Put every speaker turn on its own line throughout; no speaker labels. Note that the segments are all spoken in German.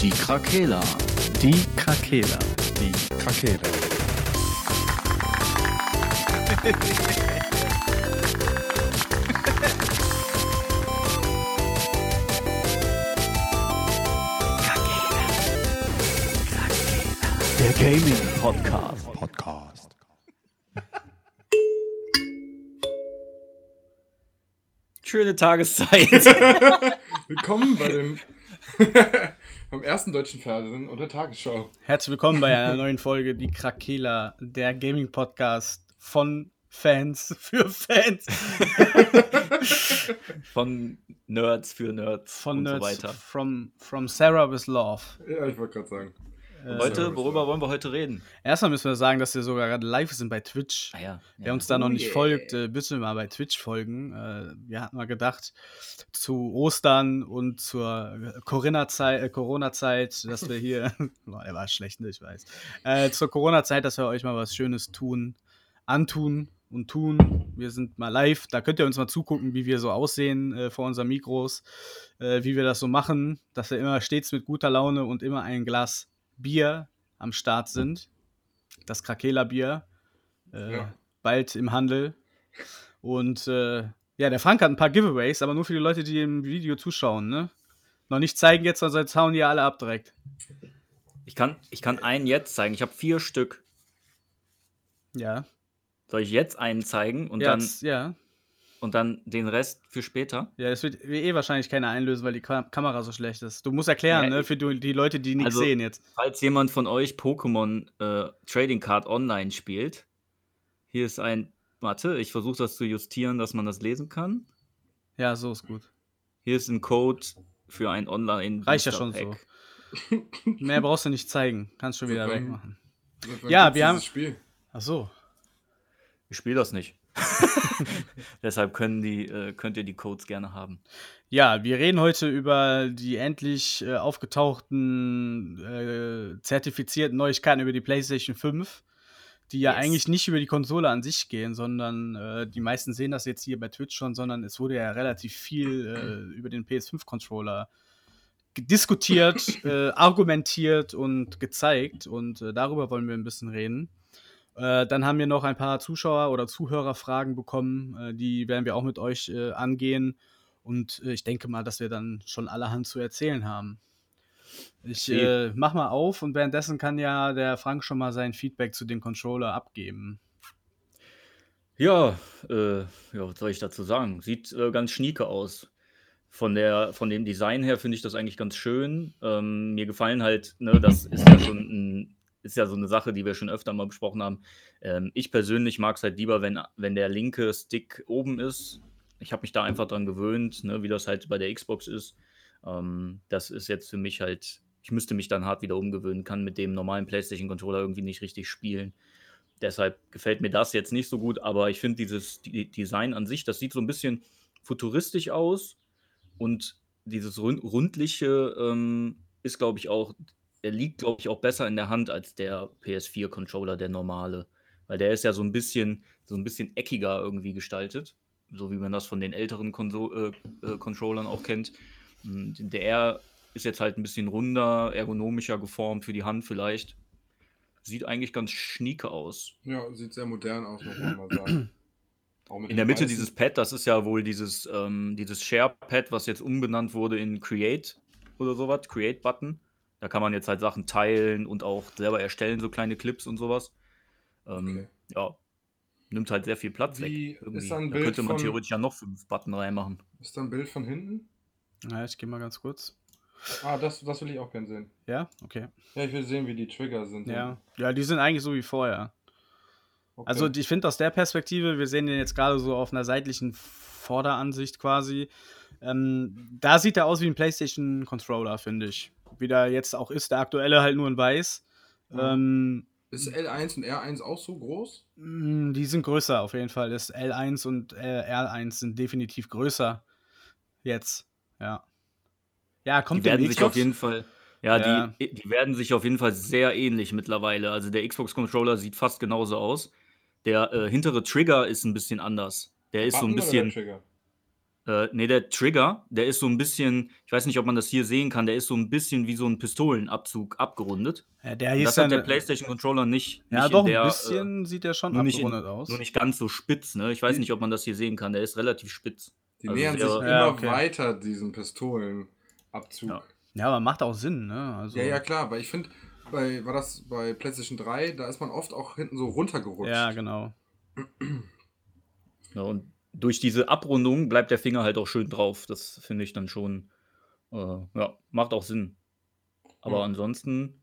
Die Krakela.
Die Krakela.
Die Krakela.
Der Gaming Podcast.
Podcast.
Schöne Tageszeit.
Willkommen bei dem beim ersten deutschen Fernsehen und der Tagesschau.
Herzlich willkommen bei einer neuen Folge Die Krakela, der Gaming Podcast von Fans für Fans.
Von Nerds für Nerds
Von
und
Nerds
so weiter.
From, from Sarah with Love.
Ja, ich wollte gerade sagen.
Heute, worüber wollen wir heute reden?
Erstmal müssen wir sagen, dass wir sogar gerade live sind bei Twitch.
Ah ja.
Wer uns da noch
Oh
nicht
yeah.
folgt, äh, bitte mal bei Twitch folgen. Äh, wir hatten mal gedacht, zu Ostern und zur äh, Corona-Zeit, dass wir hier, Boah, der war schlecht, ne, ich weiß, äh, zur Corona-Zeit, dass wir euch mal was Schönes tun, antun und tun. Wir sind mal live, da könnt ihr uns mal zugucken, wie wir so aussehen äh, vor unseren Mikros, äh, wie wir das so machen, dass wir immer stets mit guter Laune und immer ein Glas Bier am Start sind. Das Krakela-Bier. Äh,
Ja.
Bald im Handel. Und äh, ja, der Frank hat ein paar Giveaways, aber nur für die Leute, die im Video zuschauen, ne? Noch nicht zeigen jetzt, sonst hauen die alle ab direkt.
Ich kann, ich kann einen jetzt zeigen. Ich habe vier Stück.
Ja.
Soll ich jetzt einen zeigen und,
ja,
dann,
ja.
Und dann den Rest für später?
Ja, das wird eh wahrscheinlich keiner einlösen, weil die Ka Kamera so schlecht ist. Du musst erklären,
Ja,
ne, für die, die Leute, die nichts
Also-
sehen jetzt.
Falls jemand von euch Pokémon äh, Trading Card Online spielt, hier ist ein. Warte, ich versuche das zu justieren, dass man das lesen kann.
Ja, so ist gut.
Hier ist ein Code für ein Online.
Reicht ja schon so. Mehr brauchst du nicht zeigen. Kannst schon wieder wegmachen. Ja, wir haben-
Spiel.
Ach so.
Ich spiele das nicht. Deshalb können die, äh, könnt ihr die Codes gerne haben.
Ja, wir reden heute über die endlich äh, aufgetauchten äh, zertifizierten Neuigkeiten über die PlayStation 5, die ja
Yes.
eigentlich nicht über die Konsole an sich gehen, sondern äh, die meisten sehen das jetzt hier bei Twitch schon, sondern es wurde ja relativ viel äh, über den PS5-Controller diskutiert, äh, argumentiert und gezeigt und darüber wollen wir ein bisschen reden. Äh, dann haben wir noch ein paar Zuschauer- oder Zuhörerfragen bekommen, äh, die werden wir auch mit euch äh, angehen. Und äh, ich denke mal, dass wir dann schon allerhand zu erzählen haben. Ich äh, mach mal auf und währenddessen kann ja der Frank schon mal sein Feedback zu dem Controller abgeben.
Ja, äh, ja, was soll ich dazu sagen? Sieht ganz schnieke aus. Von, der, von dem Design her finde ich das eigentlich ganz schön. Ähm, mir gefallen halt, ne, das ist ja schon ein, ist ja so eine Sache, die wir schon öfter mal besprochen haben. Ähm, ich persönlich mag es halt lieber, wenn, wenn der linke Stick oben ist. Ich habe mich da einfach dran gewöhnt, ne, wie das halt bei der Xbox ist. Ähm, das ist jetzt für mich halt, ich müsste mich dann hart wieder umgewöhnen, kann mit dem normalen PlayStation-Controller irgendwie nicht richtig spielen. Deshalb gefällt mir das jetzt nicht so gut, aber ich finde dieses die Design an sich, das sieht so ein bisschen futuristisch aus und dieses rund, rundliche ähm, ist, glaube ich, auch, er liegt, glaube ich, auch besser in der Hand als der PS4-Controller, der normale. Weil der ist ja so ein bisschen, so ein bisschen eckiger irgendwie gestaltet, so wie man das von den älteren Konso äh, äh, Controllern auch kennt. Und Der R ist jetzt halt ein bisschen runder, ergonomischer geformt für die Hand vielleicht. Sieht eigentlich ganz schnieke aus.
Ja, sieht sehr modern aus, muss man mal sagen.
In der Mitte
weißen-
dieses Pad, das ist ja wohl dieses, ähm, dieses Share-Pad, was jetzt umbenannt wurde in Create oder sowas, Create-Button. Da kann man jetzt halt Sachen teilen und auch selber erstellen, so kleine Clips und sowas. Ähm,
Okay.
Ja, nimmt halt sehr viel Platz
Wie
weg. irgendwie.
ist da ein
da
Bild
könnte man
von-
theoretisch ja noch fünf Button reinmachen.
Ist da ein Bild von hinten?
Ja, ich gehe mal ganz kurz.
Ah, das, das will ich auch gerne sehen.
Ja, okay.
Ja, ich will sehen, wie die Trigger sind.
Ja, ja die sind eigentlich so wie vorher.
Okay.
Also ich finde aus der Perspektive, wir sehen den jetzt gerade so auf einer seitlichen Vorderansicht quasi. Ähm, da sieht er aus wie ein PlayStation-Controller, finde ich. Wie der jetzt auch ist, der aktuelle halt nur in weiß.
Mhm.
Ähm,
ist L1 und R1 auch so groß?
mh, die sind größer auf jeden Fall. Das L1 und äh, R1 sind definitiv größer. Jetzt, ja. Ja, kommt
die werden sich
Xbox?
auf jeden Fall. Ja,
Ja.
Die, die werden sich auf jeden Fall sehr ähnlich mittlerweile. Also der Xbox-Controller sieht fast genauso aus. Der äh, hintere Trigger ist ein bisschen anders. Der ist so ein
Button oder
bisschen. Äh, ne, der Trigger, der ist so ein bisschen ich weiß nicht, ob man das hier sehen kann, der ist so ein bisschen wie so ein Pistolenabzug abgerundet.
Ja, der hieß
das hat der
dann.
PlayStation-Controller nicht
Ja,
nicht
doch,
in der,
ein
äh
bisschen sieht der schon
nicht in
abgerundet aus.
nur nicht ganz so spitz, ne? Ich weiß nicht, ob man das hier sehen kann. Der ist relativ spitz.
Die
Also
nähern sich immer
Ja, okay.
weiter diesem Pistolenabzug.
Ja.
Ja, aber macht auch Sinn, ne? Also,
Ja, ja, klar, weil ich finde, bei, war das bei PlayStation 3, da ist man oft auch hinten so runtergerutscht.
ja, genau.
Ja, und durch diese Abrundung bleibt der Finger halt auch schön drauf. Das finde ich dann schon, äh, ja, macht auch Sinn. Aber
Ja.
ansonsten,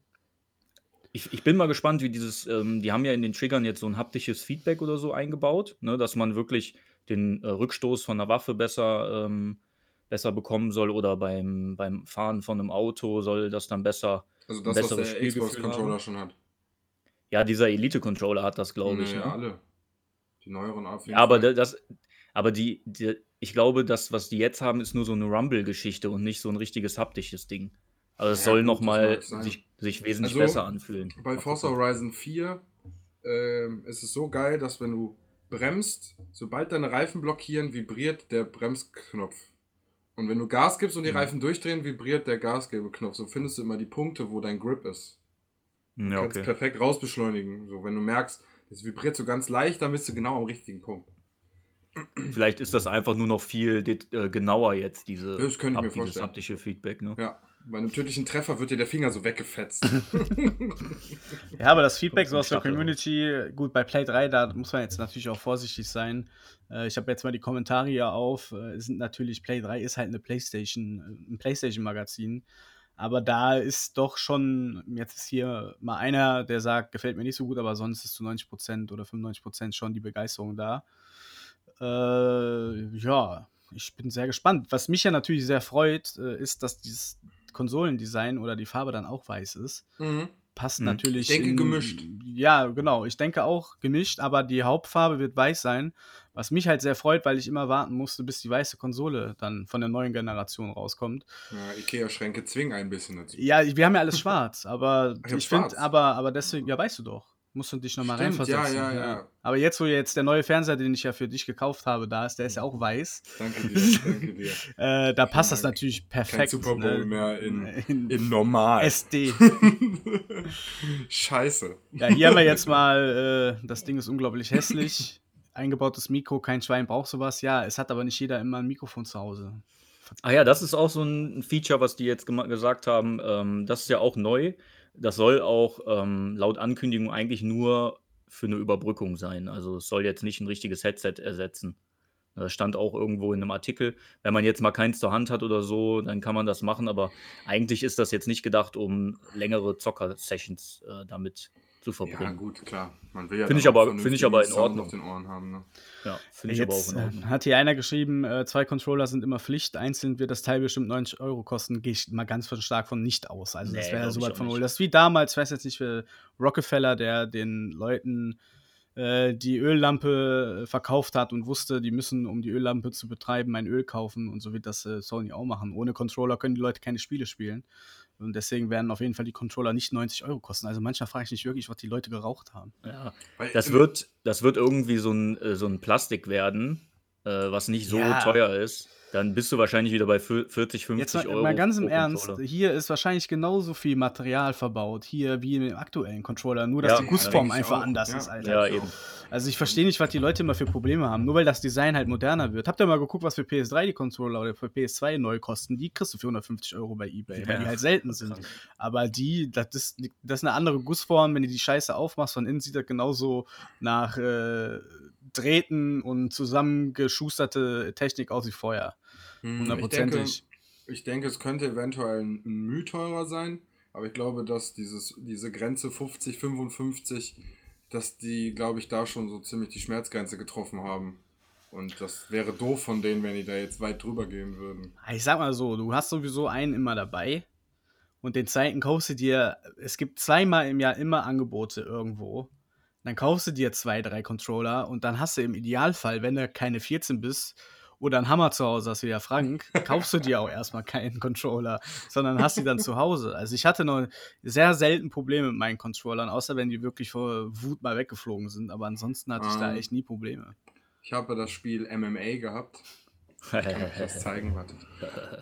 ich, ich bin mal gespannt, wie dieses, ähm, die haben ja in den Triggern jetzt so ein haptisches Feedback oder so eingebaut, ne, dass man wirklich den äh, Rückstoß von der Waffe besser, ähm, besser bekommen soll oder beim, beim Fahren von einem Auto soll das dann besser.
Also das, was der Xbox-Controller schon hat.
Ja, dieser Elite-Controller hat das, glaube ich.
Ja,
Ne?
alle. Die neueren jeden
Ja, aber das, aber die, die, ich glaube, das, was die jetzt haben, ist nur so eine Rumble-Geschichte und nicht so ein richtiges haptisches Ding. Also es
Ja,
soll nochmal sich, sich wesentlich
Also,
besser anfühlen.
Bei Forza. Horizon 4 ähm, ist es so geil, dass wenn du bremst, sobald deine Reifen blockieren, vibriert der Bremsknopf. Und wenn du Gas gibst und die
Mhm.
Reifen durchdrehen, vibriert der Gasgebeknopf. So findest du immer die Punkte, wo dein Grip ist. Du
Ja,
kannst
okay.
perfekt rausbeschleunigen. So, wenn du merkst, es vibriert so ganz leicht, dann bist du genau am richtigen Punkt.
Vielleicht ist das einfach nur noch viel äh, genauer jetzt, diese,
Das könnte ich mir
dieses
vorstellen.
haptische Feedback. Ne?
Ja, bei einem tödlichen Treffer wird dir der Finger so weggefetzt.
Ja, aber das Feedback so aus der. Community, gut, bei Play 3, da muss man jetzt natürlich auch vorsichtig sein. Äh, ich habe jetzt mal die Kommentare hier auf. Äh, es sind natürlich, Play 3 ist halt eine Playstation, äh, ein Playstation-Magazin. Aber da ist doch schon, jetzt ist hier mal einer, der sagt, gefällt mir nicht so gut, aber sonst ist zu 90% oder 95% schon die Begeisterung da. Äh, ja, ich bin sehr gespannt. Was mich ja natürlich sehr freut, äh, ist, dass dieses Konsolendesign oder die Farbe dann auch weiß ist
mhm.
passt
Hm.
natürlich.
Ich denke, gemischt.
Ja, genau. Ich denke auch gemischt, aber die Hauptfarbe wird weiß sein. Was mich halt sehr freut, weil ich immer warten musste, bis die weiße Konsole dann von der neuen Generation rauskommt.
Ja, Ikea-Schränke zwingen ein bisschen dazu.
Ja, wir haben ja alles schwarz, aber
habt
ich finde, aber, aber deswegen, ja, weißt du doch. Musst du dich nochmal reinversetzen.
ja, ja, ja.
Aber jetzt, wo jetzt der neue Fernseher, den ich ja für dich gekauft habe, da ist, der ist ja auch weiß.
Danke dir, danke dir.
Äh, da passt das natürlich
Kein
perfekt.
Super Bowl
ne?
mehr in,
in
in normal.
SD.
Scheiße.
Ja, hier haben wir jetzt mal, äh, das Ding ist unglaublich hässlich. Eingebautes Mikro, kein Schwein braucht sowas. Ja, es hat aber nicht jeder immer ein Mikrofon zu Hause.
Ah ja, das ist auch so ein Feature, was die jetzt gesagt haben. Ähm, das ist ja auch neu. Das soll auch ähm, laut Ankündigung eigentlich nur für eine Überbrückung sein. Also es soll jetzt nicht ein richtiges Headset ersetzen. Das stand auch irgendwo in einem Artikel. Wenn man jetzt mal keins zur Hand hat oder so, dann kann man das machen. Aber eigentlich ist das jetzt nicht gedacht, um längere Zocker-Sessions äh, damit zu
Ja,
verbringen.
gut, klar. Man will ja
Finde ich
auch
aber- finde ich aber in Ordnung.
auf den Ohren haben, ne?
Ja, finde ich aber auch
Jetzt
in
äh,
Ordnung.
hat hier einer geschrieben, äh, zwei Controller sind immer Pflicht. Einzeln wird das Teil bestimmt 90 Euro kosten. Gehe ich mal ganz von stark von nicht aus. Also das
Nee,
wäre ja
glaub
so weit von
nicht.
wohl. Das ist wie damals, ich weiß jetzt nicht, für Rockefeller, der den Leuten äh, die Öllampe äh, verkauft hat und wusste, die müssen, um die Öllampe zu betreiben, ein Öl kaufen. Und so wird das äh, Sony auch machen. Ohne Controller können die Leute keine Spiele spielen. Und deswegen werden auf jeden Fall die Controller nicht 90 Euro kosten. Also manchmal frage ich mich wirklich, was die Leute geraucht haben.
Ja. Das wird, das wird irgendwie so ein, äh, so ein Plastik werden, äh, was nicht so
Ja.
teuer ist. Dann bist du wahrscheinlich wieder bei fü- 40, 50
Jetzt mal,
Euro.
mal ganz im Ernst, hier ist wahrscheinlich genauso viel Material verbaut, hier wie im aktuellen Controller, nur dass
Ja,
die Gussform einfach
auch.
anders
Ja.
ist, Alter.
Ja, eben.
Also ich verstehe nicht, was die Leute immer für Probleme haben, nur weil das Design halt moderner wird. Habt ihr mal geguckt, was für PS3 die Controller oder für PS2 neu kosten? Die kriegst du für 150 Euro bei Ebay, weil die halt selten sind. Aber die, das ist, das ist eine andere Gussform, wenn du die Scheiße aufmachst, von innen sieht das genauso nach äh, Drähten und zusammengeschusterte Technik aus wie vorher.
Hm, Ich denke,
Hundertprozentig.
ich denke, es könnte eventuell ein Mühe teurer sein, aber ich glaube, dass dieses, diese Grenze 50, 55, dass die, glaube ich, da schon so ziemlich die Schmerzgrenze getroffen haben. Und das wäre doof von denen, wenn die da jetzt weit drüber gehen würden.
Ich sag mal so, du hast sowieso einen immer dabei und den zweiten kaufst du dir, es gibt zweimal im Jahr immer Angebote irgendwo. Dann kaufst du dir zwei, drei Controller und dann hast du im Idealfall, wenn du keine 14 bist oder einen Hammer zu Hause hast wie der Frank, kaufst du dir auch erstmal keinen Controller, sondern hast die dann zu Hause. Also ich hatte noch sehr selten Probleme mit meinen Controllern, außer wenn die wirklich vor Wut mal weggeflogen sind. Aber ansonsten hatte ich da
Ah.
echt nie Probleme.
Ich habe das Spiel MMA gehabt das zeigen, warte.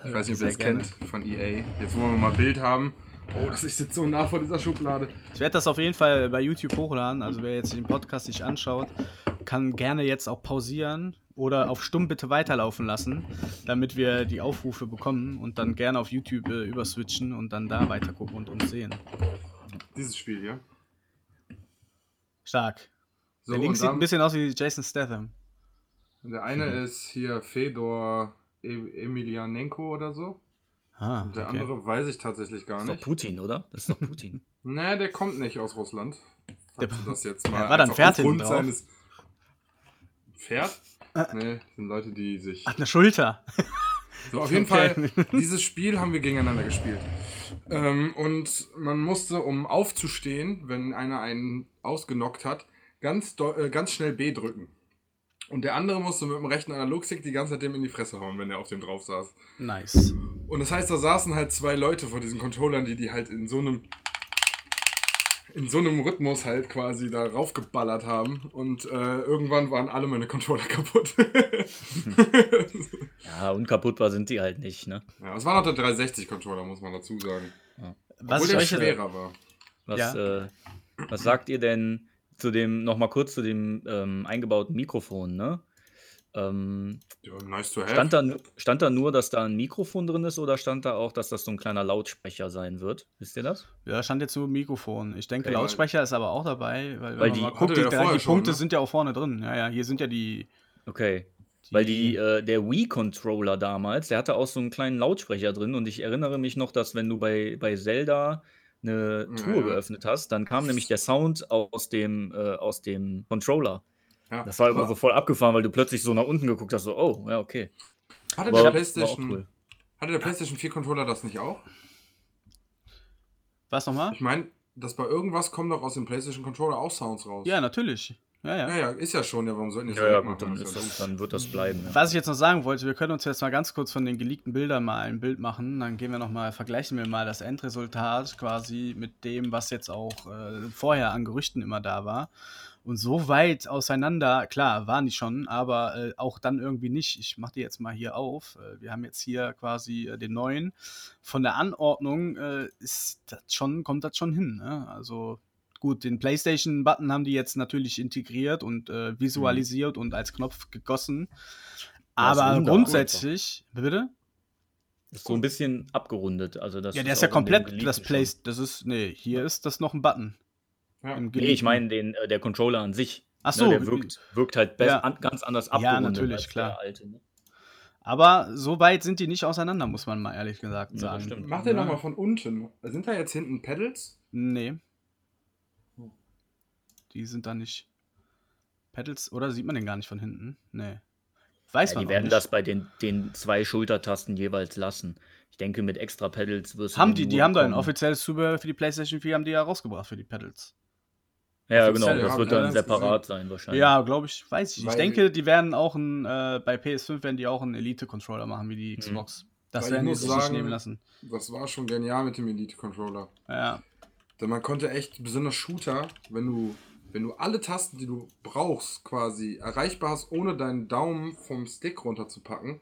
Ich weiß nicht, ob ihr das kennt von EA. Jetzt wollen wir mal ein Bild haben. Oh, das ist jetzt so nah vor dieser Schublade.
Ich werde das auf jeden Fall bei YouTube hochladen. Also wer jetzt den Podcast nicht anschaut, kann gerne jetzt auch pausieren oder auf stumm bitte weiterlaufen lassen, damit wir die Aufrufe bekommen und dann gerne auf YouTube äh, überswitchen und dann da weiter gucken und uns sehen.
Dieses Spiel hier.
Stark.
So,
Der Link sieht ein bisschen aus wie Jason Statham.
der eine ist hier Fedor e Emelianenko oder so.
Ah,
der
okay.
andere weiß ich tatsächlich gar
Das ist doch
nicht.
Putin, oder? Das ist doch Putin.
Nee, der kommt nicht aus Russland. Du das jetzt mal
Ja, war da ein
einfach
Pferd hinten drauf?
seines- Pferd? Nee, das sind Leute, die sich.
Hat eine Schulter.
So, auf jeden. Fall, dieses Spiel haben wir gegeneinander gespielt. Ähm, und man musste, um aufzustehen, wenn einer einen ausgenockt hat, ganz, äh, ganz schnell B drücken. Und der andere musste mit dem rechten Analogstick die ganze Zeit dem in die Fresse hauen, wenn er auf dem drauf saß.
Nice.
Und das heißt, da saßen halt zwei Leute vor diesen Controllern, die die halt in so einem in so einem Rhythmus halt quasi da raufgeballert haben und äh, irgendwann waren alle meine Controller kaputt.
Ja, unkaputtbar sind die halt nicht, ne?
ja, es war noch der 360 Controller, muss man dazu sagen.
Was
Obwohl
ich
der schwerer war.
Was,
Ja.
äh, was sagt ihr denn zu dem, nochmal kurz zu dem ähm, eingebauten Mikrofon, ne? Ähm,
Ja, nice to have.
stand, da, stand da nur, dass da ein Mikrofon drin ist oder stand da auch, dass das so ein kleiner Lautsprecher sein wird? Wisst ihr das?
Ja, stand jetzt nur Mikrofon. Ich denke,
Ja, weil-
Lautsprecher ist aber auch dabei, weil,
Weil die-
guckt, die,
vorher
die
schon,
Punkte
ne?
sind ja auch vorne drin. Ja, ja, hier sind ja die.
Okay. Weil die, äh, der Wii-Controller damals, der hatte auch so einen kleinen Lautsprecher drin und ich erinnere mich noch, dass wenn du bei, bei Zelda eine
Ja,
Tour
ja.
geöffnet hast, dann kam nämlich der Sound aus dem, äh, aus dem Controller.
Ja.
Das war immer so voll abgefahren, weil du plötzlich so nach unten geguckt hast, so, oh, ja, okay.
hatte,
War,
der PlayStation,
cool.
hatte der PlayStation 4 Controller das nicht auch?
Was nochmal?
Ich meine, dass bei irgendwas kommen doch aus dem PlayStation Controller auch Sounds raus.
Ja, natürlich. Ja, ja.
Ja, ja, ist ja schon, ja, warum sollten die
Ja, ja, gut, dann,
Das
das, dann wird das bleiben. Ja.
Was ich jetzt noch sagen wollte, wir können uns jetzt mal ganz kurz von den geleakten Bildern mal ein Bild machen. Dann gehen wir noch mal, vergleichen wir mal das Endresultat quasi mit dem, was jetzt auch äh, vorher an Gerüchten immer da war. Und so weit auseinander, klar, waren die schon, aber äh, auch dann irgendwie nicht. Ich mache die jetzt mal hier auf. Äh, wir haben jetzt hier quasi äh, den neuen. Von der Anordnung äh, ist das schon, kommt das schon hin. Ne? Also gut, den PlayStation-Button haben die jetzt natürlich integriert und äh, visualisiert und als Knopf gegossen.
Ja, ist
Aber grundsätzlich, bitte?
Ist so ein bisschen abgerundet. Also das
Ja, der ist ja
in dem
komplett das. Play. Das ist, nee, hier ist das noch ein Button.
Ja.
Nee, ich meine den, äh, der Controller an sich.
Ach
Ne,
so,
der wirkt, wirkt halt best,
Ja.
an, ganz anders
Ja,
abgerundet
natürlich,
als
klar.
der alte. Ne?
Aber so weit sind die nicht auseinander, muss man mal ehrlich gesagt
Ja,
sagen.
stimmt.
Mach den
Ja.
nochmal von unten. Sind da jetzt hinten Pedals?
Nee. Die sind da nicht. Pedals, oder sieht man den gar nicht von hinten? Nee. Weiß
Ja,
man
die werden
nicht.
das bei den, den zwei Schultertasten jeweils lassen. Ich denke, mit extra Pedals wirst du
haben
den
die, die haben da ein offizielles Zubehör für die PlayStation 4, haben die ja rausgebracht für die Pedals.
Ja,
offiziell,
genau. Das wird dann separat sein wahrscheinlich.
Ja, glaube ich, weiß ich. Ich
Weil-
denke, die werden auch ein, äh, bei PS5 werden die auch einen Elite-Controller machen, wie die
Mhm.
Xbox. Das
Weil ich
werden die
muss
sich nicht
sagen-
nehmen lassen.
Das war schon genial mit dem Elite-Controller.
Ja.
Denn man konnte echt, besonders Shooter, wenn du, wenn du alle Tasten, die du brauchst, quasi erreichbar hast, ohne deinen Daumen vom Stick runterzupacken,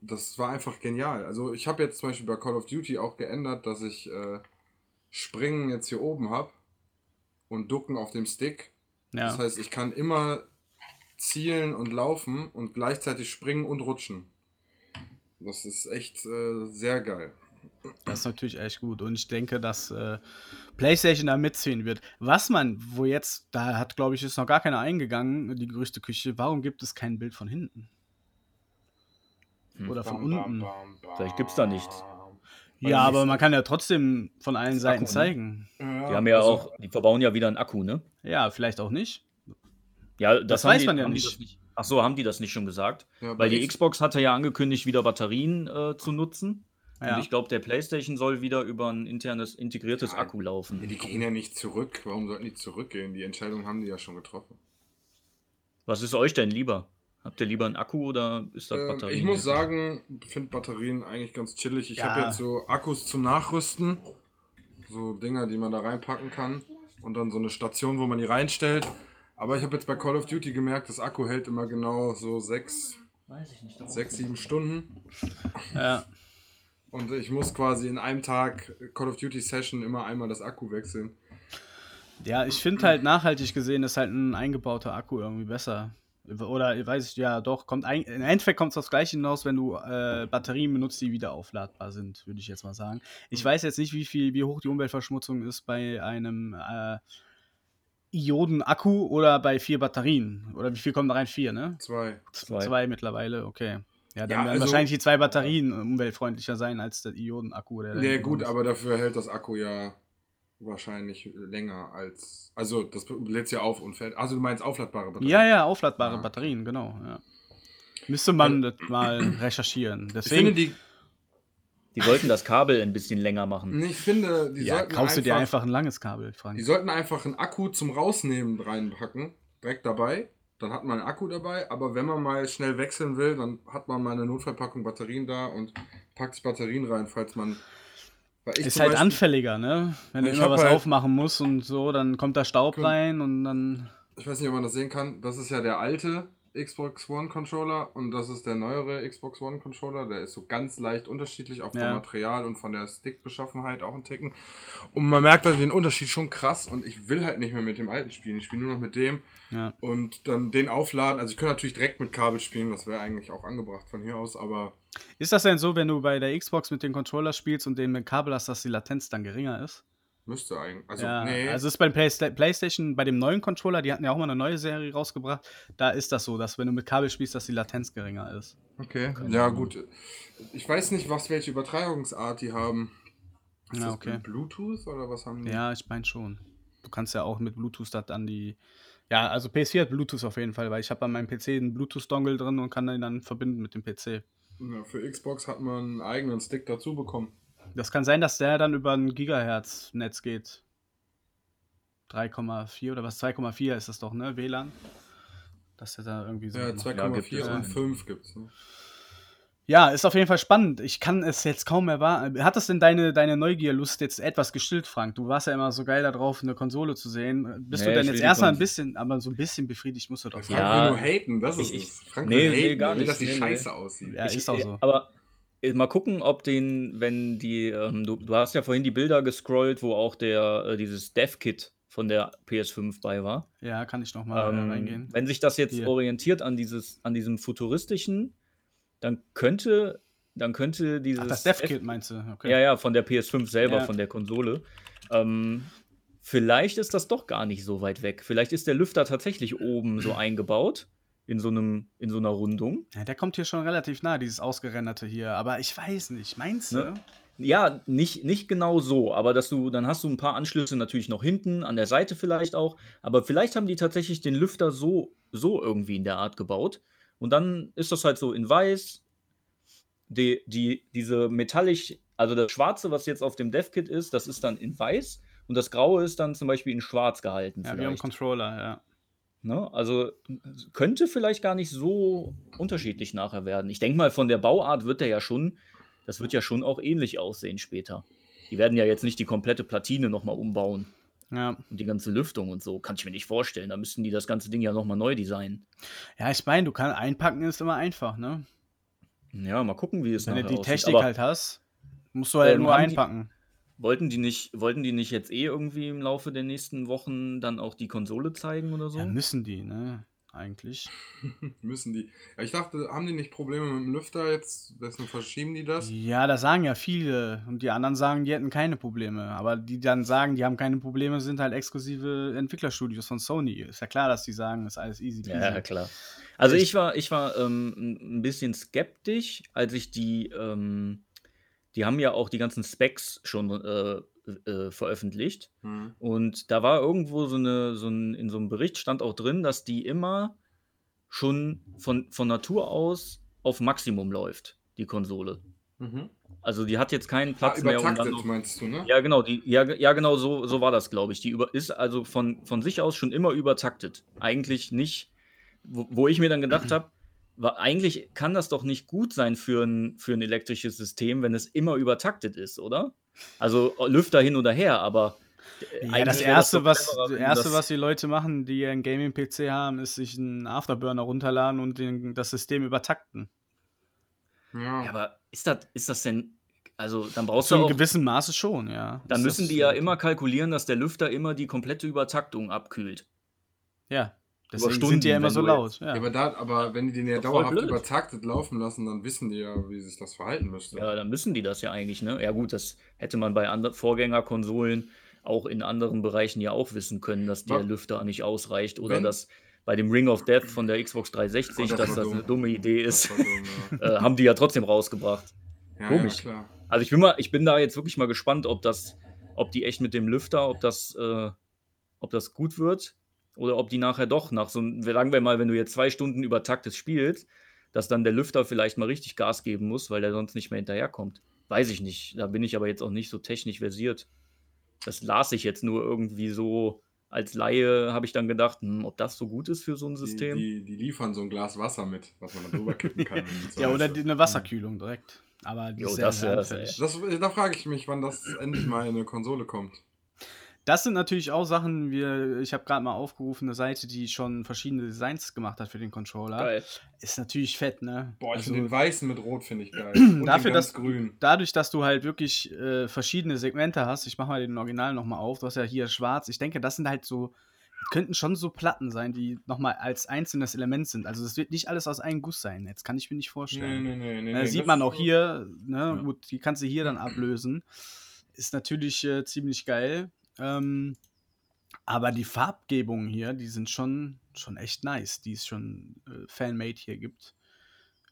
das war einfach genial. Also ich habe jetzt zum Beispiel bei Call of Duty auch geändert, dass ich äh, Springen jetzt hier oben habe und Ducken auf dem Stick.
ja.
Das heißt, ich kann immer zielen und laufen und gleichzeitig springen und rutschen. Das ist echt äh, sehr geil.
Das ist natürlich echt gut. Und ich denke, dass äh, PlayStation da mitziehen wird. Was man, wo jetzt, da hat, glaube ich, ist noch gar keiner eingegangen, die Gerüchteküche, warum gibt es kein Bild von hinten?
Hm.
Oder von
Bam,
unten?
bam, bam, bam.
Vielleicht gibt's da nichts.
Ja, aber
nicht-
man kann ja trotzdem von allen Seiten
Akku, ne?
zeigen.
Die haben ja
also-
auch, die verbauen ja wieder einen Akku, ne?
Ja, vielleicht auch nicht.
Ja, das,
Das
haben
weiß
die,
man ja nicht.
das Ach so, haben die das nicht schon gesagt?
Ja,
Weil die
X-
Xbox hatte ja angekündigt, wieder Batterien äh, zu nutzen.
Ja.
Und ich glaube, der PlayStation soll wieder über ein internes, integriertes
Nein.
Akku laufen.
Ja, die gehen ja nicht zurück. Warum sollten die zurückgehen? Die Entscheidung haben die ja schon getroffen.
Was ist euch denn lieber? Habt ihr lieber einen Akku oder ist das
Ähm,
Batterien?
ich muss sagen, finde Batterien eigentlich ganz chillig. Ich
Ja.
habe jetzt so Akkus zum Nachrüsten. So Dinger, die man da reinpacken kann. Und dann so eine Station, wo man die reinstellt. Aber ich habe jetzt bei Call of Duty gemerkt, das Akku hält immer genau so sechs,
Weiß ich nicht.
sechs, sieben Stunden.
Ja.
Und ich muss quasi in einem Tag Call of Duty Session immer einmal das Akku wechseln.
Ja, ich finde halt nachhaltig gesehen ist halt ein eingebauter Akku irgendwie besser. Oder weiß ich, ja doch, kommt ein, im Endeffekt kommt es aufs Gleiche hinaus, wenn du äh, Batterien benutzt, die wieder aufladbar sind, würde ich jetzt mal sagen. Ich weiß jetzt nicht, wie viel, wie hoch die Umweltverschmutzung ist bei einem äh, Ioden-Akku oder bei vier Batterien. Oder wie viel kommen da rein? Vier, ne?
Zwei.
Zwei,
Zwei.
mittlerweile, okay. Ja, dann
Ja,
werden
also-
wahrscheinlich die zwei Batterien umweltfreundlicher sein als der Ioden-Akku. hinten
gut,
ist.
aber dafür hält das Akku ja wahrscheinlich länger als. Also, das lädt ja auf und fällt. Also, du meinst aufladbare Batterien?
Ja, ja, aufladbare
Ja.
Batterien, genau. Ja. Müsste man das mal recherchieren.
Ich
Deswegen,
finde, die,
Die wollten das Kabel ein bisschen länger machen.
ich finde, die
ja,
sollten
kaufst du dir
einfach,
einfach ein langes Kabel, Frank.
Die sollten einfach einen Akku zum Rausnehmen reinpacken, direkt dabei. Dann hat man einen Akku dabei, aber wenn man mal schnell wechseln will, dann hat man mal eine Notfallpackung Batterien da und packt Batterien rein, falls man.
Ist halt
Beispiel-
anfälliger, ne? Wenn du
Ich
immer was
halt-
aufmachen musst und so, dann kommt da Staub
Guck.
rein und dann.
Ich weiß nicht, ob man das sehen kann. Das ist ja der alte Xbox One Controller und das ist der neuere Xbox One Controller. Der ist so ganz leicht unterschiedlich auf
Ja.
dem Material und von der Stickbeschaffenheit auch ein Ticken. Und man merkt halt den Unterschied schon krass und ich will halt nicht mehr mit dem alten spielen. Ich spiele nur noch mit dem
Ja.
und dann den aufladen. Also ich könnte natürlich direkt mit Kabel spielen, das wäre eigentlich auch angebracht von hier aus, aber
Ist das denn so, wenn du bei der Xbox mit dem Controller spielst und den mit Kabel hast, dass die Latenz dann geringer ist?
müsste eigentlich. Also,
ja,
nee.
also ist beim Playsta PlayStation, bei dem neuen Controller, die hatten ja auch mal eine neue Serie rausgebracht, da ist das so, dass wenn du mit Kabel spielst, dass die Latenz geringer ist.
okay. Ja, gut. Ich weiß nicht, was welche Übertragungsart die haben. Ist
Ja,
das
okay.
Bluetooth oder was haben die?
Ja, ich meine schon. Du kannst ja auch mit Bluetooth das an die. Ja, also PS4 hat Bluetooth auf jeden Fall, weil ich habe an meinem PC einen Bluetooth-Dongle drin und kann den dann verbinden mit dem PC.
Ja, für Xbox hat man einen eigenen Stick dazu bekommen.
Das kann sein, dass der dann über ein Gigahertz-Netz geht. 3,4 oder was? 2,4 ist das doch, ne? WLAN. Dass der da irgendwie so.
Ja,
gibt
2,4
es
und
einen.
5 gibt's. Ne?
Ja, ist auf jeden Fall spannend. Ich kann es jetzt kaum erwarten. Hat das denn deine, deine Neugierlust jetzt etwas gestillt, Frank? Du warst ja immer so geil darauf, eine Konsole zu sehen. Bist
Nee,
du denn
ich
jetzt erstmal ein bisschen, aber so ein bisschen befriedigt musst du doch
Frank
sein.
Ja.
will nur haten, das ist
Ich-
es. Frank
nee,
will
nee, gar
will,
nicht.
dass die
Nee, nee.
scheiße aussieht.
Ja,
Ich-
ist auch
äh,
so.
Aber äh, mal gucken, ob den, wenn die, ähm, du, du hast ja vorhin die Bilder gescrollt, wo auch der, äh, dieses Dev-Kit von der PS5 bei war.
Ja, kann ich noch mal äh,
Ähm,
reingehen.
wenn sich das jetzt
Hier.
orientiert an dieses, an diesem futuristischen, dann könnte, dann könnte dieses.
Ach, das Dev-Kit meinst du? Okay.
Ja, ja, von der PS5 selber,
Ja.
von der Konsole. Ähm, vielleicht ist das doch gar nicht so weit weg. Vielleicht ist der Lüfter tatsächlich oben so eingebaut. In so, einem, in so einer Rundung.
Ja, der kommt hier schon relativ nah, dieses ausgerenderte hier. Aber ich weiß nicht. Meinst du?
Ne? Ja, nicht, nicht genau so, aber dass du, dann hast du ein paar Anschlüsse natürlich noch hinten, an der Seite vielleicht auch, aber vielleicht haben die tatsächlich den Lüfter so, so irgendwie in der Art gebaut. Und dann ist das halt so in weiß, die, die, diese metallisch, also das Schwarze, was jetzt auf dem Dev-Kit ist, das ist dann in weiß und das Graue ist dann zum Beispiel in schwarz gehalten.
Ja, wie am
vielleicht.
Controller, ja.
Ne? Also könnte vielleicht gar nicht so unterschiedlich nachher werden. Ich denke mal, von der Bauart wird der ja schon, das wird ja schon auch ähnlich aussehen später. Die werden ja jetzt nicht die komplette Platine nochmal umbauen
Ja,
und die ganze Lüftung und so. Kann ich mir nicht vorstellen. Da müssten die das ganze Ding ja nochmal neu designen.
ja ich meine, du kannst einpacken, ist immer einfach, ne?
Ja, mal gucken, wie es
Wenn du die
aussieht.
Technik
Aber
halt hast, musst du halt
Ähm,
nur
haben die-
einpacken.
wollten, die nicht, wollten die nicht jetzt eh irgendwie im Laufe der nächsten Wochen dann auch die Konsole zeigen oder so?
Ja, müssen die, ne? Eigentlich.
Müssen die. Ja, ich dachte, haben die nicht Probleme mit dem Lüfter jetzt? Deswegen verschieben die das?
Ja, das sagen ja viele. Und die anderen sagen, die hätten keine Probleme. Aber die dann sagen, die haben keine Probleme, sind halt exklusive Entwicklerstudios von Sony. Ist ja klar, dass die sagen, ist alles easy peasy.
Ja, klar. Also ich war, ich war ähm, ein bisschen skeptisch, als ich die, ähm, die haben ja auch die ganzen Specs schon äh, äh, veröffentlicht.
Hm.
Und da war irgendwo so eine, so ein, in so einem Bericht stand auch drin, dass die immer schon von, von Natur aus auf Maximum läuft, die Konsole.
Mhm.
Also die hat jetzt keinen
Ah,
Platz mehr, um dann noch,
meinst du, ne?
ja, genau, die, ja, ja, genau, so, so war das, glaube ich. Die über, ist also von, von sich aus schon immer übertaktet. Eigentlich nicht, wo, wo ich mir dann gedacht habe, eigentlich kann das doch nicht gut sein für ein, für ein elektrisches System, wenn es immer übertaktet ist, oder? Also Lüfter hin oder her, aber
Ja,
Eigentlich
das erste,
doch
was, das erste,
das-
was die Leute machen, die einen Gaming-PC haben, ist sich einen Afterburner runterladen und den, das System übertakten.
Ja.
Ja, aber ist das, ist das denn, also dann brauchst
Zu
du
einem
auch,
gewissen Maße schon, ja.
dann
Ist
müssen
das-
die ja immer kalkulieren, dass der Lüfter immer die komplette Übertaktung abkühlt.
Ja, deswegen
Stunden,
sind die ja immer so laut. Ja.
Ja, aber, da, aber wenn die den ja dauerhaft übertaktet laufen lassen, dann wissen die ja, wie sich das verhalten müsste.
Ja, dann müssen die das ja eigentlich, ne? Ja gut, das hätte man bei anderen Vorgängerkonsolen auch in anderen Bereichen ja auch wissen können, dass der Lüfter nicht ausreicht oder
Wenn-
dass bei dem Ring of Death von der Xbox 360,
Oh, das
dass das
dumm.
eine dumme Idee ist,
dumm,
äh, haben die ja trotzdem rausgebracht.
ja. ja,
Komisch.
Ja, klar.
Also ich bin mal, ich bin da jetzt wirklich mal gespannt, ob das, ob die echt mit dem Lüfter, ob das, äh, ob das gut wird oder ob die nachher doch nach so, einem- sagen wir mal, wenn du jetzt zwei Stunden übertaktet spielst, dass dann der Lüfter vielleicht mal richtig Gas geben muss, weil der sonst nicht mehr hinterherkommt. Weiß ich nicht. Da bin ich aber jetzt auch nicht so technisch versiert. Das las ich jetzt nur irgendwie so als Laie, habe ich dann gedacht, hm, ob das so gut ist für so ein
Die,
System.
die, die liefern so ein Glas Wasser mit, was man dann drüber kippen kann. die
ja, oder die, eine Wasserkühlung direkt. Aber die
Jo,
ist sehr,
das
sehr anfällig.
Das, da frage ich mich, wann das endlich mal in eine Konsole kommt.
Das sind natürlich auch Sachen, wir, ich habe gerade mal aufgerufen, eine Seite, die schon verschiedene Designs gemacht hat für den Controller.
Geil.
Ist natürlich fett, ne?
Boah, ich
Also,
finde den weißen mit Rot finde ich geil. Und
Dafür,
den ganz
dass-
grün.
dadurch, dass du halt wirklich äh, verschiedene Segmente hast, ich mache mal den Original nochmal auf, du hast ja hier schwarz, ich denke, das sind halt so, könnten schon so Platten sein, die nochmal als einzelnes Element sind. Also das wird nicht alles aus einem Guss sein, jetzt kann ich mir nicht vorstellen.
Nee, nee, nee, nee,
sieht man auch
so-
hier, ne?
Ja.
Gut, die kannst du hier dann ablösen. Ist natürlich äh, ziemlich geil. Ähm, aber die Farbgebungen hier, die sind schon, schon echt nice, die es schon äh, Fanmade hier gibt.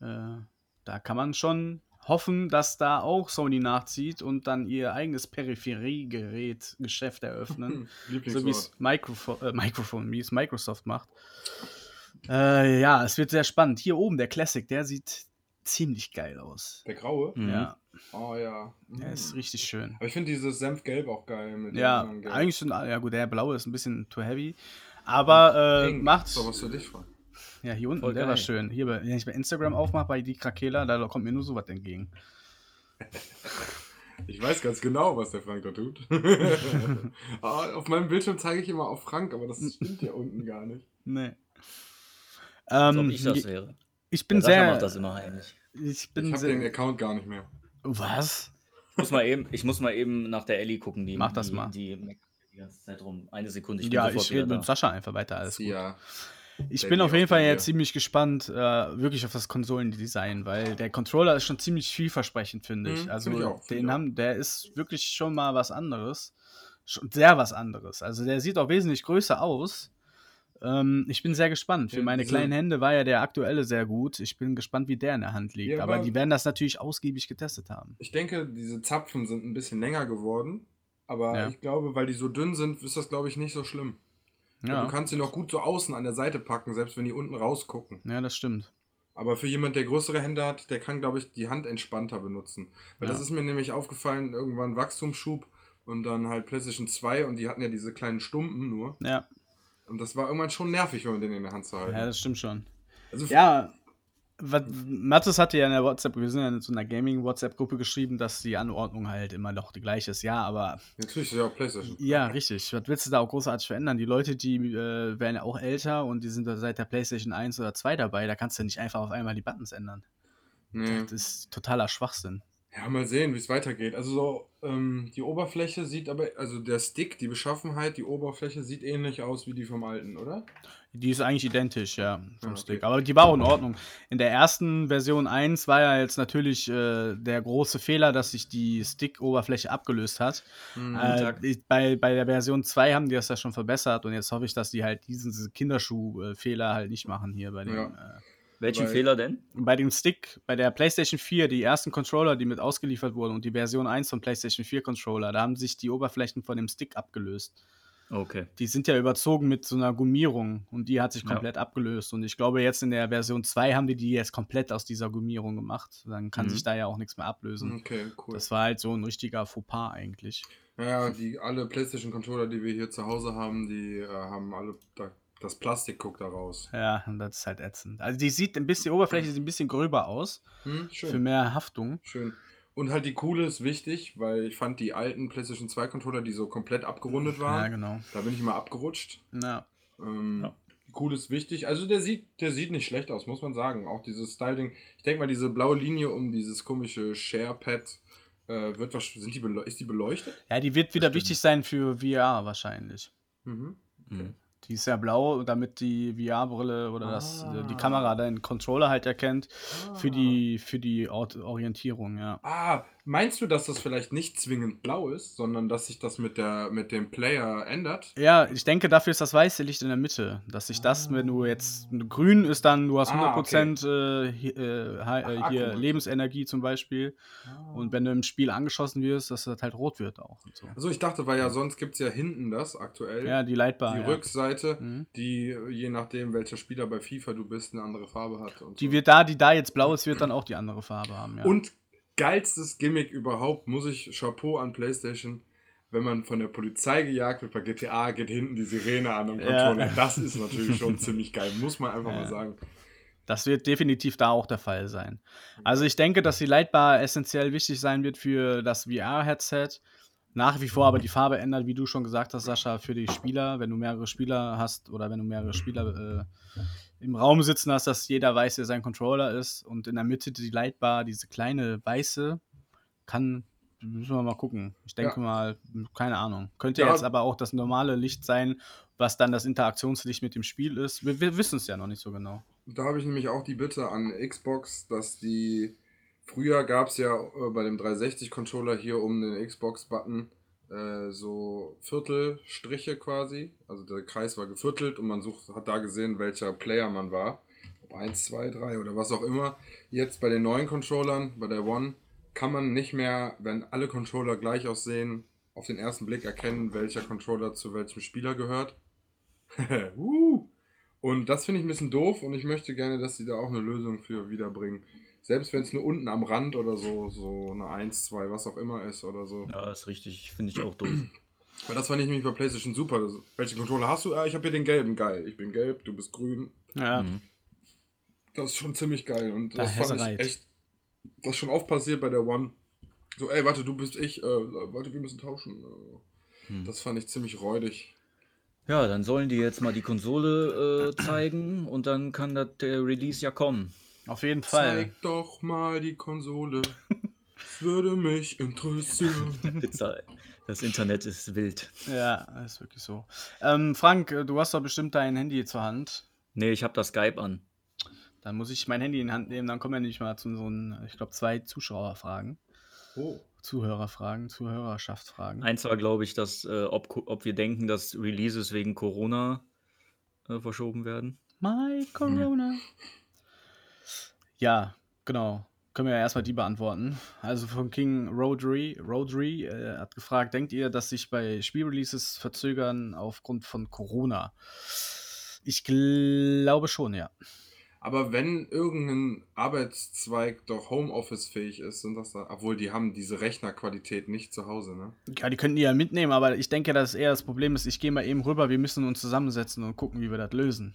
Äh, da kann man schon hoffen, dass da auch Sony nachzieht und dann ihr eigenes Peripheriegerät-Geschäft eröffnen. so wie
Lieblingswort.
es Microfo äh, wie es Microsoft macht. Äh, ja, es wird sehr spannend. Hier oben, der Classic, der sieht ziemlich geil aus.
Der graue?
Mhm.
Ja,
Oh ja.
der ist
Mhm.
richtig schön.
Aber ich finde dieses Senfgelb auch geil. Mit dem
Ja, eigentlich sind, ja gut, der blaue ist ein bisschen too heavy. Aber äh, macht,
So was für dich, Frank.
ja, hier unten,
Voll
der war
geil.
schön. Hier, bei- wenn ich bei Instagram aufmache, bei die Krakela, da kommt mir nur sowas entgegen.
Ich weiß ganz genau, was der Frank da tut. Ah, auf meinem Bildschirm zeige ich immer auf Frank, aber das stimmt ja unten gar nicht.
Nee.
Als ob
Ähm,
ich das wäre.
Ich bin
Der Sascha
sehr.
macht das immer heimlich.
Ich
Ich
bin
habe den
sehr.
Account gar nicht mehr.
Was?
Ich muss mal eben, ich muss mal eben nach der Ellie gucken, die
Mach das
die,
mal.
Die, die, die ganze Zeit rum. Eine Sekunde, ich bin
ja,
sofort
ich rede
da.
mit Sascha einfach weiter. Alles gut.
Ja.
Ich bin auf jeden Fall ja ziemlich gespannt, äh, wirklich auf das Konsolendesign, weil der Controller ist schon ziemlich vielversprechend, finde ich.
Mhm,
also
find ich auch, find
den
ich
haben, der ist wirklich schon mal was anderes. Schon sehr was anderes. Also der sieht auch wesentlich größer aus. Ähm, ich bin sehr gespannt. Für meine kleinen Hände war ja der aktuelle sehr gut. Ich bin gespannt, wie der in der Hand liegt.
Ja,
aber
aber-
die werden das natürlich ausgiebig getestet haben.
Ich denke, diese Zapfen sind ein bisschen länger geworden. Aber
Ja.
ich glaube, weil die so dünn sind, ist das, glaube ich, nicht so schlimm.
Ja,
Du kannst sie noch gut so außen an der Seite packen, selbst wenn die unten rausgucken.
ja das stimmt.
Aber für jemand, der größere Hände hat, der kann, glaube ich, die Hand entspannter benutzen. Weil
Ja.
das ist mir nämlich aufgefallen, irgendwann Wachstumsschub und dann halt PlayStation 2 und die hatten ja diese kleinen Stumpen nur.
Ja,
Und das war irgendwann schon nervig, wenn man den in der Hand zu halten.
ja das stimmt schon.
also
Ja, was, Mathis hatte ja in der WhatsApp, wir sind ja in so einer Gaming-WhatsApp-Gruppe geschrieben, dass die Anordnung halt immer noch die gleiche ist. Ja, aber
natürlich ist ja auch PlayStation.
ja, richtig. Was willst du da auch großartig verändern? Die Leute, die äh, werden ja auch älter und die sind seit der PlayStation 1 oder 2 dabei. Da kannst du nicht einfach auf einmal die Buttons ändern.
Nee.
Das ist totaler Schwachsinn.
Ja, mal sehen, wie es weitergeht. Also so, ähm, die Oberfläche sieht aber, also der Stick, die Beschaffenheit, die Oberfläche sieht ähnlich aus wie die vom alten, oder?
Die ist eigentlich identisch, ja, vom
Ah, okay.
Stick. Aber die war auch in Ordnung. In der ersten Version 1 war ja jetzt natürlich äh, der große Fehler, dass sich die Stick-Oberfläche abgelöst hat.
Mhm.
Äh, bei, bei der Version 2 haben die das ja schon verbessert und jetzt hoffe ich, dass die halt diesen diese Kinderschuh-Fehler halt nicht machen hier bei dem,
Ja.
äh,
Welchen Fehler denn?
bei dem Stick, bei der PlayStation 4, die ersten Controller, die mit ausgeliefert wurden und die Version 1 von PlayStation 4 Controller, da haben sich die Oberflächen von dem Stick abgelöst.
Okay.
Die sind ja überzogen mit so einer Gummierung und die hat sich
Ja.
komplett abgelöst. Und ich glaube, jetzt in der Version 2 haben die die jetzt komplett aus dieser Gummierung gemacht. Dann kann
Mhm.
sich da ja auch nichts mehr ablösen.
Okay, cool.
Das war halt so ein richtiger Fauxpas eigentlich.
Ja, die alle PlayStation Controller, die wir hier zu Hause haben, die äh, haben alle da, das Plastik guckt da raus.
Ja, und das ist halt ätzend. Also die sieht ein bisschen, die Oberfläche sieht ein bisschen gröber aus,
Hm,
für
schön.
mehr Haftung.
Schön. Und halt die coole ist wichtig, weil ich fand die alten PlayStation 2 Controller, die so komplett abgerundet waren,
Ja, genau.
da bin ich mal abgerutscht.
Ja.
Ähm,
Ja.
Cool ist wichtig. Also der sieht, der sieht nicht schlecht aus, muss man sagen. Auch dieses Styling. Ich denke mal, diese blaue Linie um dieses komische Share-Pad äh, wird was. Sind die ist die beleuchtet?
ja, die wird wieder wichtig sein für VR wahrscheinlich.
Mhm.
Mhm.
Die ist ja blau, damit die VR-Brille oder das, äh, die
Ah.
Kamera deinen Controller halt erkennt für die, für die Orientierung, ja.
Ah, meinst du, dass das vielleicht nicht zwingend blau ist, sondern dass sich das mit, der, mit dem Player ändert?
Ja, ich denke, dafür ist das weiße Licht in der Mitte. Dass sich das, wenn du jetzt grün ist, dann du hast
Ah,
100% äh, hi- äh, äh,
Ach,
hier
Akku.
Lebensenergie zum Beispiel. Und wenn du im Spiel angeschossen wirst, dass das halt rot wird auch. Und so.
Also ich dachte, weil ja sonst gibt es ja hinten das aktuell.
Ja, die Leitbar.
die
ja.
Rückseite,
Mhm.
die je nachdem, welcher Spieler bei FIFA du bist, eine andere Farbe hat. Und
Die
so.
wird da, die da jetzt blau ist, wird dann auch die andere Farbe haben. Ja.
Und geilstes Gimmick überhaupt, muss ich Chapeau an PlayStation. Wenn man von der Polizei gejagt wird bei GTA, geht hinten die Sirene an am
Ja.
Controller. Das ist natürlich schon ziemlich geil, muss man einfach
Ja.
mal sagen.
Das wird definitiv da auch der Fall sein. Also ich denke, dass die Lightbar essentiell wichtig sein wird für das VR-Headset. Nach wie vor aber die Farbe ändert, wie du schon gesagt hast, Sascha, für die Spieler. Wenn du mehrere Spieler hast oder wenn du mehrere Spieler äh, im Raum sitzen hast, dass jeder weiß, wer sein Controller ist. Und in der Mitte die Lightbar, diese kleine weiße, kann, müssen wir mal gucken. Ich denke
Ja.
mal, keine Ahnung. Könnte
Ja.
jetzt aber auch das normale Licht sein, was dann das Interaktionslicht mit dem Spiel ist. Wir, wir wissen es ja noch nicht so genau.
Da habe ich nämlich auch die Bitte an Xbox, dass die. Früher gab es ja äh, bei dem 360-Controller hier um den Xbox-Button äh, so Viertelstriche quasi. Also der Kreis war geviertelt und man sucht, hat da gesehen, welcher Player man war. Ob 1, 2, 3 oder was auch immer. Jetzt bei den neuen Controllern, bei der One, kann man nicht mehr, wenn alle Controller gleich aussehen, auf den ersten Blick erkennen, welcher Controller zu welchem Spieler gehört. uh. Und das finde ich ein bisschen doof und ich möchte gerne, dass sie da auch eine Lösung für wiederbringen. Selbst wenn es nur unten am Rand oder so, so eine 1, 2, was auch immer ist oder so.
Ja, ist richtig. Finde ich auch doof.
Weil das fand ich nämlich bei PlayStation super. Das, welche Controller hast du? Ah, ich habe hier den gelben. Geil. Ich bin gelb, du bist grün.
Ja.
Mhm.
Das ist schon ziemlich geil. Und
Da
das fand ich echt. Das ist schon oft passiert bei der One. So, ey, warte, du bist ich. Äh, warte, wir müssen tauschen. Äh,
Hm.
Das fand ich ziemlich räudig.
Ja, dann sollen die jetzt mal die Konsole äh, zeigen und dann kann das, der Release ja kommen.
Auf jeden Fall.
Zeig doch mal die Konsole. Das würde mich interessieren.
Pizza. Das Internet ist wild.
Ja, das ist wirklich so. Ähm, Frank, äh, du hast doch bestimmt dein Handy zur Hand.
Nee, ich habe das Skype an.
Dann muss ich mein Handy in die Hand nehmen, dann kommen wir nämlich mal zu so einem, ich glaube, zwei Zuschauerfragen.
Oh.
Zuhörerfragen, Zuhörerschaftsfragen.
Eins war, glaube ich, dass, äh, ob, ob wir denken, dass Releases wegen Corona äh, verschoben werden.
My Corona. Ja, genau. Können wir ja erstmal die beantworten. Also von King Rodri, Rodri äh, hat gefragt, denkt ihr, dass sich bei Spielreleases verzögern aufgrund von Corona? Ich glaube schon, ja.
Aber wenn irgendein Arbeitszweig doch Homeoffice-fähig ist, sind das da, obwohl die haben diese Rechnerqualität nicht zu Hause, ne?
Ja, die könnten die ja mitnehmen, aber ich denke, dass eher das Problem ist, ich gehe mal eben rüber, wir müssen uns zusammensetzen und gucken, wie wir das lösen.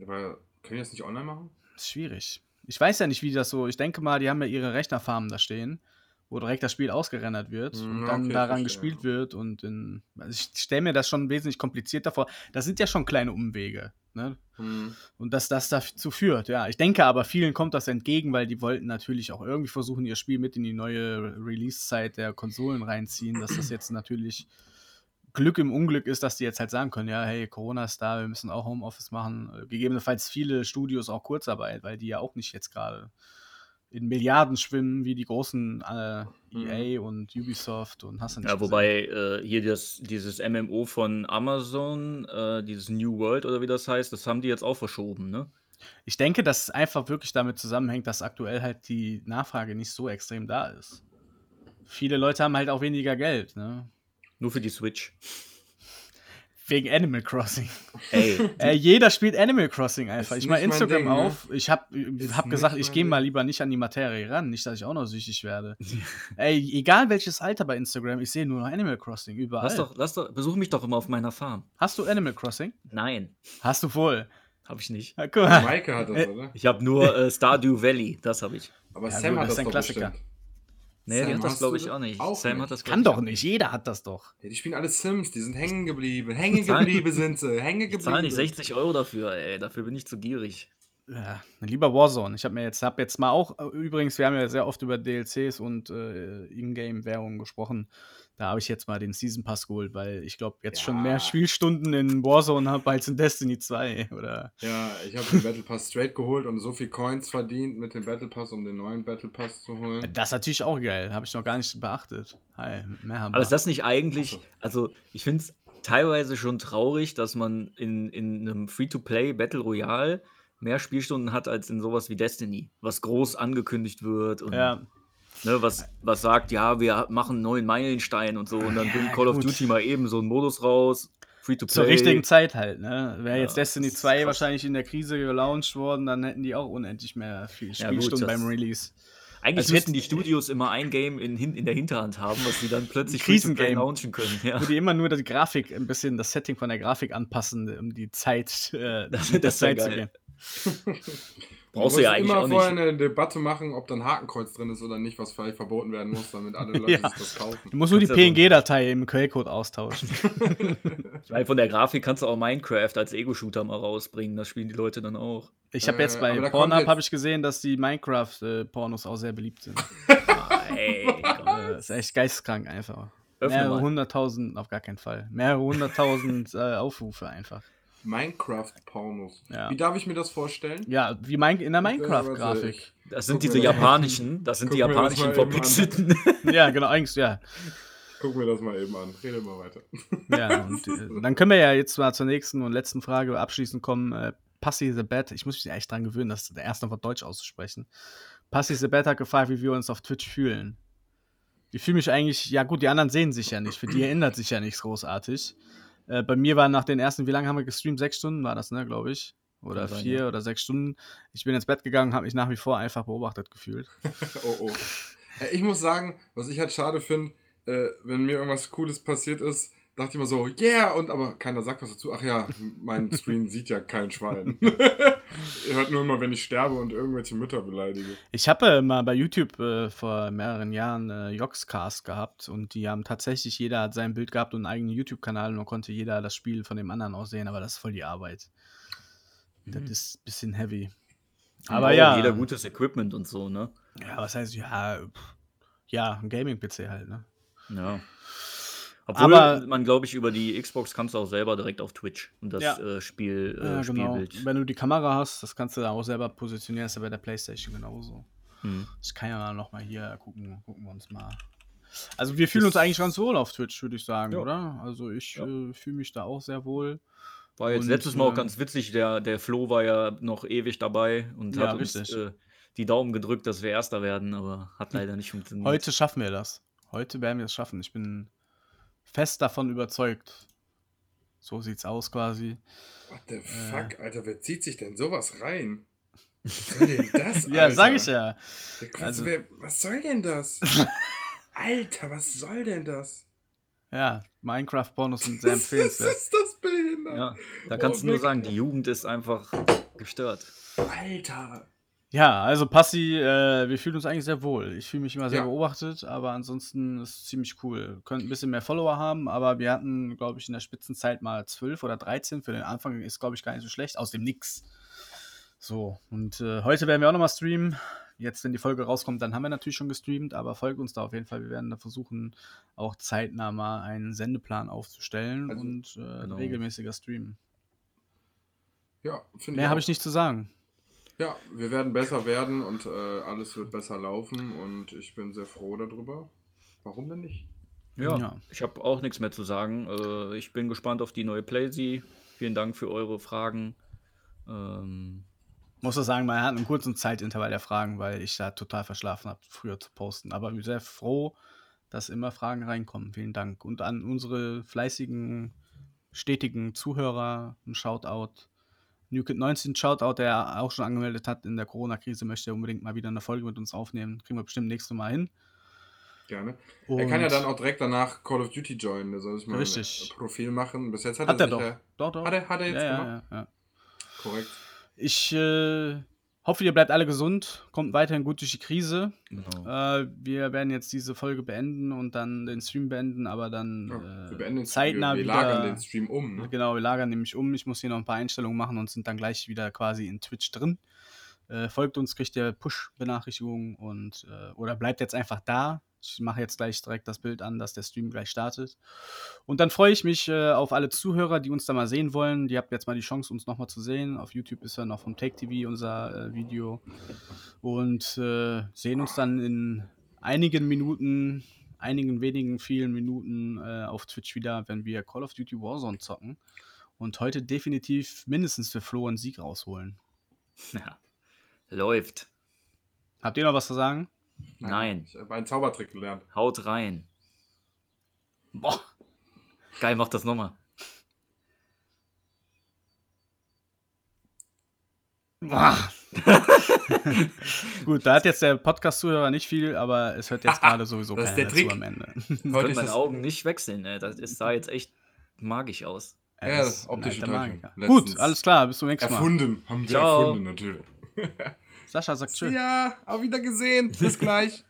Aber können die das nicht online machen?
Ist schwierig. Ich weiß ja nicht, wie das so. Ich denke mal, die haben ja ihre Rechnerfarmen da stehen, wo direkt das Spiel ausgerendert wird
Hm,
und dann
okay,
daran
verstehe.
gespielt wird. Und in, also ich stelle mir das schon wesentlich komplizierter vor. Das sind ja schon kleine Umwege. Ne?
Hm.
Und dass das dazu führt, ja. Ich denke aber, vielen kommt das entgegen, weil die wollten natürlich auch irgendwie versuchen, ihr Spiel mit in die neue Release-Zeit der Konsolen reinziehen, dass das jetzt natürlich Glück im Unglück ist, dass die jetzt halt sagen können, ja, hey, Corona ist da, wir müssen auch Homeoffice machen. Äh, Gegebenenfalls viele Studios auch Kurzarbeit, weil die ja auch nicht jetzt gerade in Milliarden schwimmen, wie die großen äh, EA und Ubisoft und hast du nicht
Ja, wobei äh, hier das, dieses MMO von Amazon, äh, dieses New World oder wie das heißt, das haben die jetzt auch verschoben, ne?
Ich denke, dass es einfach wirklich damit zusammenhängt, dass aktuell halt die Nachfrage nicht so extrem da ist. Viele Leute haben halt auch weniger Geld, ne?
Nur für die Switch.
Wegen Animal Crossing.
Ey,
Äh, jeder spielt Animal Crossing einfach.
Ist
ich mach
nicht mein
Instagram
Ding, ne?
auf. Ich hab,
Ist
hab gesagt, ich gehe mal lieber nicht an die Materie ran. Nicht, dass ich auch noch süchtig werde. Ey, egal welches Alter bei Instagram, ich sehe nur noch Animal Crossing überall.
lass doch, lass doch, besuch mich doch immer auf meiner Farm.
Hast du Animal Crossing?
Nein,
Hast du wohl.
habe ich nicht.
Ja, guck mal.
Maike hat das,
Äh,
oder?
Ich habe nur äh, Stardew Valley, das habe ich.
Aber
Ja,
Sam
gut,
hat
das
das
ist ein
doch
Klassiker.
bestimmt.
Nee, die
Sam,
hat das, glaube ich, auch nicht.
Auch
Sam
nicht.
hat das
Kann
ich,
doch nicht, jeder hat das doch.
Ja, die spielen alle Sims, die sind hängen geblieben. Hängen geblieben sind sie. Hängen
Ich
geblieben.
zahle nicht 60 Euro dafür, ey. Dafür bin ich zu gierig.
Ja, lieber Warzone. Ich habe mir jetzt, hab jetzt mal auch, äh, übrigens, wir haben ja sehr oft über DLCs und äh, Ingame-Währungen gesprochen. Da habe ich jetzt mal den Season Pass geholt, weil ich glaube, jetzt schon mehr
Ja.
Spielstunden in Warzone habe als in Destiny 2. Oder
Ja, ich habe den Battle Pass straight geholt und so viel Coins verdient mit dem Battle Pass, um den neuen Battle Pass zu holen.
das ist natürlich auch geil. Habe ich noch gar nicht beachtet. Hi, Merhaba.
Aber ist das nicht eigentlich, also ich finde es teilweise schon traurig, dass man in, in einem Free-to-Play Battle Royale mehr Spielstunden hat als in sowas wie Destiny, was groß angekündigt wird und
ja,
ne, was, was sagt, ja, wir machen einen neuen Meilenstein und so und dann
Ja,
bringt Call of
gut.
Duty mal eben so einen Modus raus, Free-to-Play.
zur richtigen Zeit halt. Ne? Wäre
Ja,
jetzt Destiny
das ist
2
krass.
wahrscheinlich in der Krise gelauncht worden, dann hätten die auch unendlich mehr viel
Ja, gut,
Spielstunden
das-
beim Release.
Eigentlich
Also
müssten
hätten-
die Studios immer ein Game in, in der Hinterhand haben, was sie dann plötzlich
Krisengame.
launchen können. Ja.
Wo die immer nur die Grafik, ein bisschen das Setting von der Grafik anpassen, um die Zeit, äh,
Das- das wär
Zeit zu gehen.
Brauchst du
musst
ja eigentlich
immer
auch
vorher
nicht.
eine Debatte machen, ob da ein Hakenkreuz drin ist oder nicht, was vielleicht verboten werden muss, damit alle Leute
Ja.
das
Du
kaufen.
musst nur die PNG-Datei im Quellcode austauschen.
Ich meine, von der Grafik kannst du auch Minecraft als Ego-Shooter mal rausbringen. Das spielen die Leute dann auch.
Ich habe jetzt
Äh,
bei
kommt
Pornhub
jetzt-
habe ich gesehen, dass die Minecraft-Pornos auch sehr beliebt sind.
Ah, ey, komm.
Äh, das ist echt geisteskrank einfach.
Öffne
Mehrere hunderttausend, auf gar keinen Fall. Mehrere hunderttausend äh, Aufrufe einfach.
Minecraft-Pornos.
Ja.
Wie darf ich mir das vorstellen?
Ja, wie mein, in der
Äh, warte,
Minecraft-Grafik.
Das sind
Guck
diese japanischen, das sind die
Guck das
japanischen verpixelten.
Ja, genau, eigentlich, ja.
Guck mir das mal eben an. Rede mal weiter.
Ja, und äh, dann können wir ja jetzt mal zur nächsten und letzten Frage abschließend kommen. Äh, Passy the Bat, ich muss mich echt dran gewöhnen, das der erste auf Deutsch auszusprechen. Passy the Bat hat gefragt, wie wir uns auf Twitch fühlen. Ich fühle mich eigentlich, ja gut, die anderen sehen sich ja nicht, für die ändert sich ja nichts großartig. Äh, bei mir waren nach den ersten, wie lange haben wir gestreamt? Sechs Stunden war das, ne, glaube ich. Oder
sein,
vier
ja.
oder sechs Stunden. Ich bin ins Bett gegangen, habe mich nach wie vor einfach beobachtet gefühlt.
Oh oh. Äh, Ich muss sagen, was ich halt schade finde, äh, wenn mir irgendwas Cooles passiert ist, dachte ich immer so, yeah, und aber keiner sagt was dazu. Ach ja, mein Stream sieht ja kein Schwein. Ihr hört nur immer, wenn ich sterbe und irgendwelche Mütter beleidige.
Ich habe äh, mal bei YouTube äh, vor mehreren Jahren äh, Joxcast gehabt und die haben tatsächlich, jeder hat sein Bild gehabt und einen eigenen YouTube-Kanal und dann konnte jeder das Spiel von dem anderen aussehen, aber das ist voll die Arbeit. Das ist ein bisschen heavy. Aber ja,
Jeder gutes Equipment und so, ne?
ja, was heißt, ja, pff, ja, ein Gaming-PC halt, ne?
Ja. Obwohl
Aber-
man, glaube ich, über die Xbox kannst du auch selber direkt auf Twitch und das
Ja.
äh, Spiel, äh,
ja, genau.
Spielbild.
Wenn du die Kamera hast, das kannst du da auch selber positionieren, ist ja bei der Playstation genauso.
Hm.
Ich kann ja noch mal hier gucken, gucken wir uns mal. Also wir fühlen uns eigentlich ganz wohl auf Twitch, würde ich sagen,
Ja.
oder? Also ich äh, fühle mich da auch sehr wohl.
War jetzt
Und,
letztes Mal auch
ähm,
ganz witzig, der, der Flo war ja noch ewig dabei und hat uns äh, die Daumen gedrückt, dass wir Erster werden, aber hat leider nicht funktioniert.
Heute schaffen wir das. Heute werden wir es schaffen. Ich bin fest davon überzeugt. So sieht's aus quasi.
What the
Äh.
fuck, Alter, wer zieht sich denn sowas rein? Was soll denn das,
Ja,
Alter?
sag ich ja.
Was,
Also-
wer, was soll denn das? Alter, was soll denn das?
Ja, Minecraft-Pornos sind sehr
Was
empfehlenswert.
ist das behindert?
Ja, da
Oh,
kannst du nur sagen, die Jugend ist einfach gestört.
Alter.
Ja, also Passi, äh, wir fühlen uns eigentlich sehr wohl. Ich fühle mich immer sehr
Ja.
beobachtet, aber ansonsten ist es ziemlich cool. Könnten ein bisschen mehr Follower haben, aber wir hatten, glaube ich, in der Spitzenzeit mal 12 oder 13. Für den Anfang ist, glaube ich, gar nicht so schlecht. Aus dem Nix. So, und äh, heute werden wir auch nochmal streamen. Jetzt, wenn die Folge rauskommt, dann haben wir natürlich schon gestreamt, aber folgt uns da auf jeden Fall. Wir werden da versuchen, auch zeitnah mal einen Sendeplan aufzustellen
Also,
und äh,
genau.
regelmäßiger streamen.
Ja, finde
Mehr habe ich nicht zu sagen.
Ja, wir werden besser werden und äh, alles wird besser laufen und ich bin sehr froh darüber. Warum denn nicht?
Ja,
Ja.
ich habe auch nichts mehr zu sagen. Äh, ich bin gespannt auf die neue Playsee. Vielen Dank für eure Fragen. Ähm,
muss auch sagen, man hat einen kurzen Zeitintervall der Fragen, weil ich da total verschlafen habe, früher zu posten. Aber ich bin sehr froh, dass immer Fragen reinkommen. Vielen Dank. Und an unsere fleißigen, stetigen Zuhörer ein Shoutout. NewKid19 Shoutout, der auch schon angemeldet hat in der Corona-Krise, möchte unbedingt mal wieder eine Folge mit uns aufnehmen. Kriegen wir bestimmt nächstes Mal hin.
Gerne. er kann ja
Und-
dann auch direkt danach Call of Duty joinen. Da soll ich mal
Richtig.
ein Profil machen. Bis jetzt hat,
Hat er
sich
doch.
ja-
Doch, doch.
Hat er, hat er jetzt
ja, ja,
gemacht?
ja, ja.
Korrekt.
Ich äh, hoffe, ihr bleibt alle gesund, kommt weiterhin gut durch die Krise.
Genau.
Äh, wir werden jetzt diese Folge beenden und dann den Stream beenden, aber dann
Ja,
äh,
wir beenden den
zeitnah
wir, wir
wieder.
lagern den Stream um. Ne?
Genau, wir lagern nämlich um. Ich muss hier noch ein paar Einstellungen machen und sind dann gleich wieder quasi in Twitch drin. Äh, folgt uns, kriegt ihr Push-Benachrichtigungen und äh, oder bleibt jetzt einfach da. Ich mache jetzt gleich direkt das Bild an, dass der Stream gleich startet. Und dann freue ich mich äh, auf alle Zuhörer, die uns da mal sehen wollen. Die habt jetzt mal die Chance, uns nochmal zu sehen. Auf YouTube ist ja noch vom Take TV unser äh, Video. Und äh, sehen uns dann in einigen Minuten, einigen wenigen, vielen Minuten auf Twitch wieder, wenn wir Call of Duty Warzone zocken. Und heute definitiv mindestens für Flo einen Sieg rausholen.
Ja. Läuft.
Habt ihr noch was zu sagen?
Nein.
Ich habe einen Zaubertrick gelernt.
Haut rein. Boah. Geil, mach das nochmal.
Boah. Gut, da hat jetzt der Podcast-Zuhörer nicht viel, aber es hört jetzt gerade sowieso
Das ist
keiner
der Trick.
dazu am Ende.
Das können
ist
meine
das,
Augen nicht wechseln, ey. Das ist, sah jetzt echt magisch aus.
Ja,
Er
das
ist ein
optische Täuschung.
Gut, alles klar, bis zum nächsten Mal.
erfunden. Haben wir
Ciao.
erfunden, natürlich.
Sascha sagt tschüss.
Ja, auf Wiedergesehen. Bis gleich.